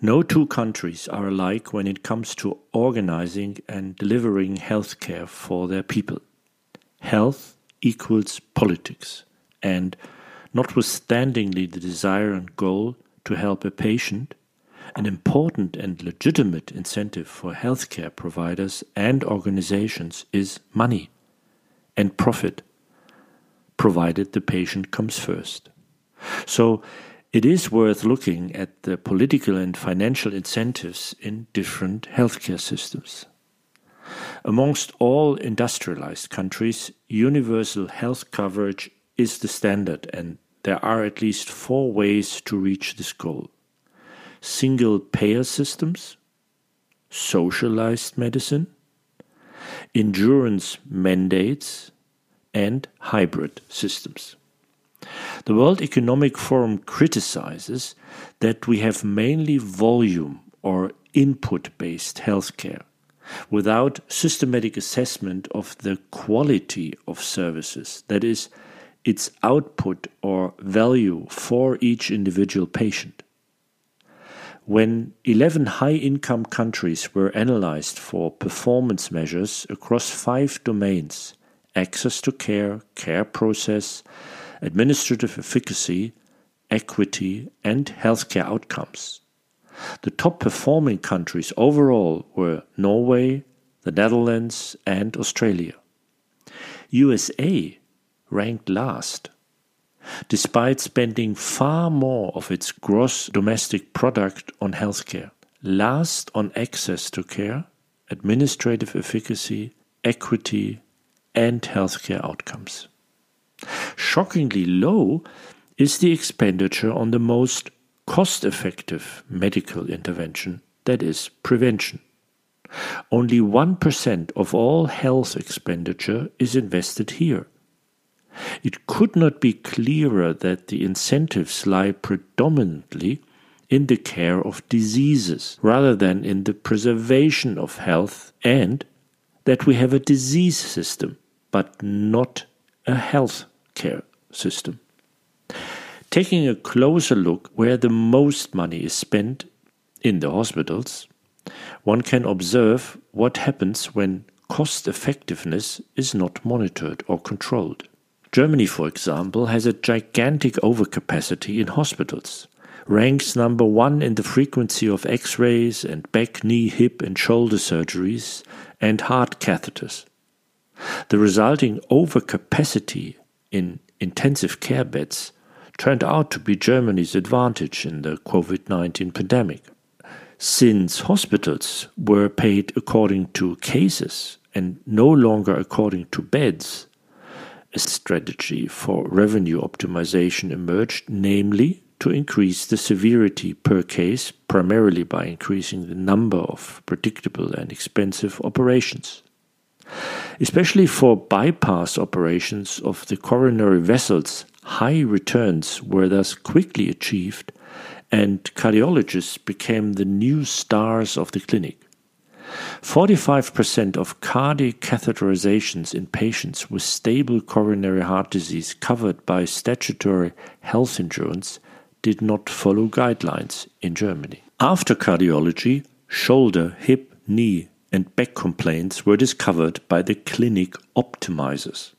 no two countries are alike when it comes to organizing and delivering healthcare for their people. Health equals politics, and notwithstandingly the desire and goal to help a patient, an important and legitimate incentive for healthcare providers and organizations is money and profit, provided the patient comes first. So it is worth looking at the political and financial incentives in different healthcare systems. Amongst all industrialized countries, universal health coverage is the standard, and there are at least four ways to reach this goal single payer systems, socialized medicine, insurance mandates, and hybrid systems. The World Economic Forum criticizes that we have mainly volume or input based healthcare without systematic assessment of the quality of services, that is, its output or value for each individual patient. When 11 high income countries were analyzed for performance measures across five domains access to care, care process, administrative efficacy, equity, and healthcare outcomes. The top performing countries overall were Norway, the Netherlands, and Australia. USA ranked last. Despite spending far more of its gross domestic product on healthcare, last on access to care, administrative efficacy, equity, and healthcare outcomes. Shockingly low is the expenditure on the most cost effective medical intervention, that is, prevention. Only 1% of all health expenditure is invested here. It could not be clearer that the incentives lie predominantly in the care of diseases rather than in the preservation of health, and that we have a disease system but not a health care system. Taking a closer look where the most money is spent in the hospitals, one can observe what happens when cost effectiveness is not monitored or controlled. Germany, for example, has a gigantic overcapacity in hospitals, ranks number one in the frequency of x rays and back, knee, hip, and shoulder surgeries and heart catheters. The resulting overcapacity in intensive care beds turned out to be Germany's advantage in the COVID 19 pandemic. Since hospitals were paid according to cases and no longer according to beds, a strategy for revenue optimization emerged, namely to increase the severity per case, primarily by increasing the number of predictable and expensive operations. Especially for bypass operations of the coronary vessels, high returns were thus quickly achieved, and cardiologists became the new stars of the clinic. 45% of cardiac catheterizations in patients with stable coronary heart disease covered by statutory health insurance did not follow guidelines in Germany. After cardiology, shoulder, hip, knee, and back complaints were discovered by the clinic optimizers.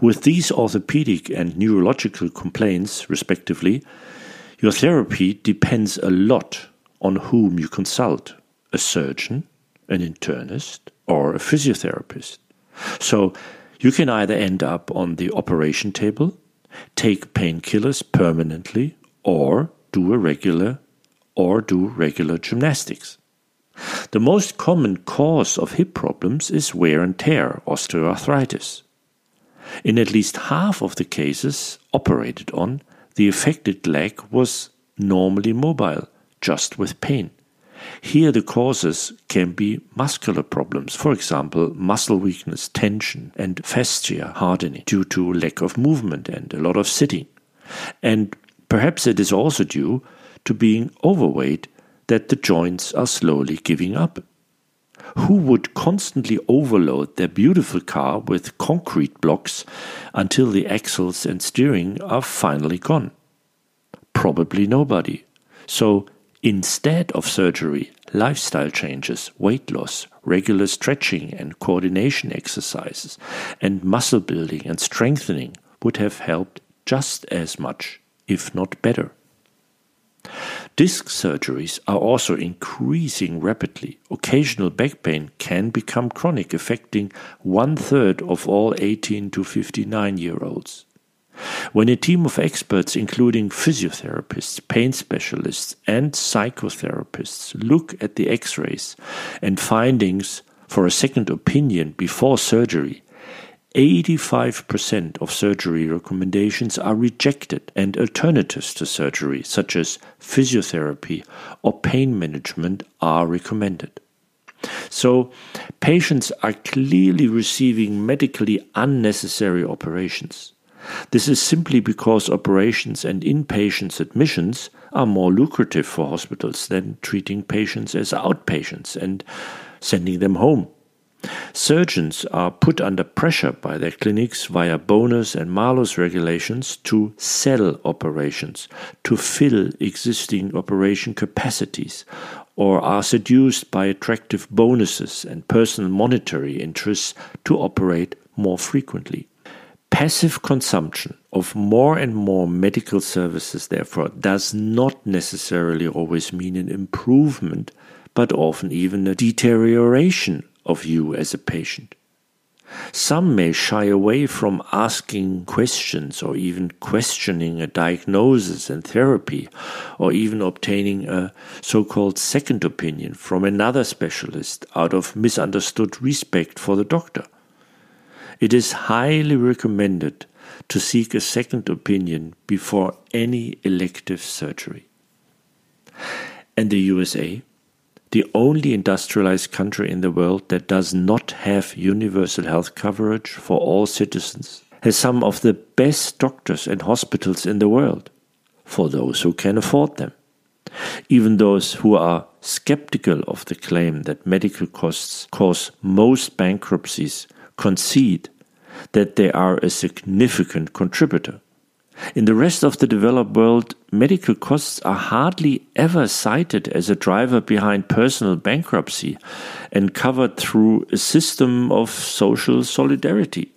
With these orthopedic and neurological complaints, respectively, your therapy depends a lot on whom you consult a surgeon, an internist, or a physiotherapist. So you can either end up on the operation table, take painkillers permanently, or do a regular or do regular gymnastics. The most common cause of hip problems is wear and tear, osteoarthritis. In at least half of the cases operated on, the affected leg was normally mobile, just with pain, Here, the causes can be muscular problems, for example, muscle weakness, tension, and fascia hardening due to lack of movement and a lot of sitting. And perhaps it is also due to being overweight that the joints are slowly giving up. Who would constantly overload their beautiful car with concrete blocks until the axles and steering are finally gone? Probably nobody. So Instead of surgery, lifestyle changes, weight loss, regular stretching and coordination exercises, and muscle building and strengthening would have helped just as much, if not better. Disc surgeries are also increasing rapidly. Occasional back pain can become chronic, affecting one third of all 18 to 59 year olds. When a team of experts, including physiotherapists, pain specialists, and psychotherapists, look at the x rays and findings for a second opinion before surgery, 85% of surgery recommendations are rejected, and alternatives to surgery, such as physiotherapy or pain management, are recommended. So, patients are clearly receiving medically unnecessary operations. This is simply because operations and inpatients admissions are more lucrative for hospitals than treating patients as outpatients and sending them home. Surgeons are put under pressure by their clinics via bonus and malus regulations to sell operations, to fill existing operation capacities, or are seduced by attractive bonuses and personal monetary interests to operate more frequently. Passive consumption of more and more medical services, therefore, does not necessarily always mean an improvement, but often even a deterioration of you as a patient. Some may shy away from asking questions or even questioning a diagnosis and therapy, or even obtaining a so called second opinion from another specialist out of misunderstood respect for the doctor. It is highly recommended to seek a second opinion before any elective surgery. And the USA, the only industrialized country in the world that does not have universal health coverage for all citizens, has some of the best doctors and hospitals in the world for those who can afford them. Even those who are skeptical of the claim that medical costs cause most bankruptcies concede that they are a significant contributor. In the rest of the developed world, medical costs are hardly ever cited as a driver behind personal bankruptcy and covered through a system of social solidarity.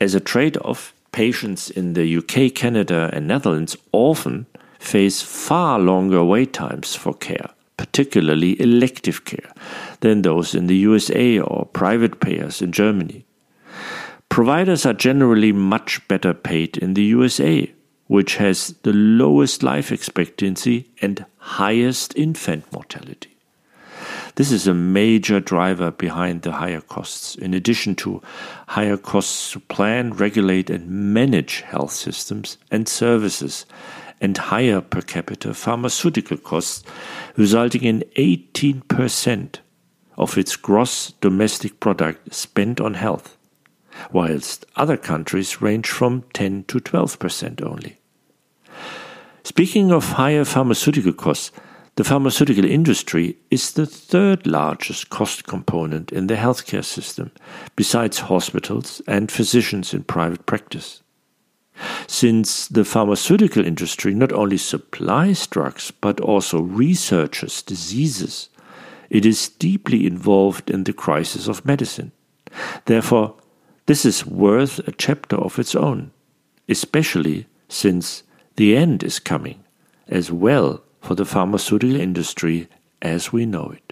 As a trade off, patients in the UK, Canada, and Netherlands often face far longer wait times for care, particularly elective care, than those in the USA or private payers in Germany. Providers are generally much better paid in the USA, which has the lowest life expectancy and highest infant mortality. This is a major driver behind the higher costs, in addition to higher costs to plan, regulate, and manage health systems and services, and higher per capita pharmaceutical costs, resulting in 18% of its gross domestic product spent on health whilst other countries range from 10 to 12% only. Speaking of higher pharmaceutical costs, the pharmaceutical industry is the third largest cost component in the healthcare system, besides hospitals and physicians in private practice. Since the pharmaceutical industry not only supplies drugs but also researches diseases, it is deeply involved in the crisis of medicine. Therefore, this is worth a chapter of its own, especially since the end is coming, as well for the pharmaceutical industry as we know it.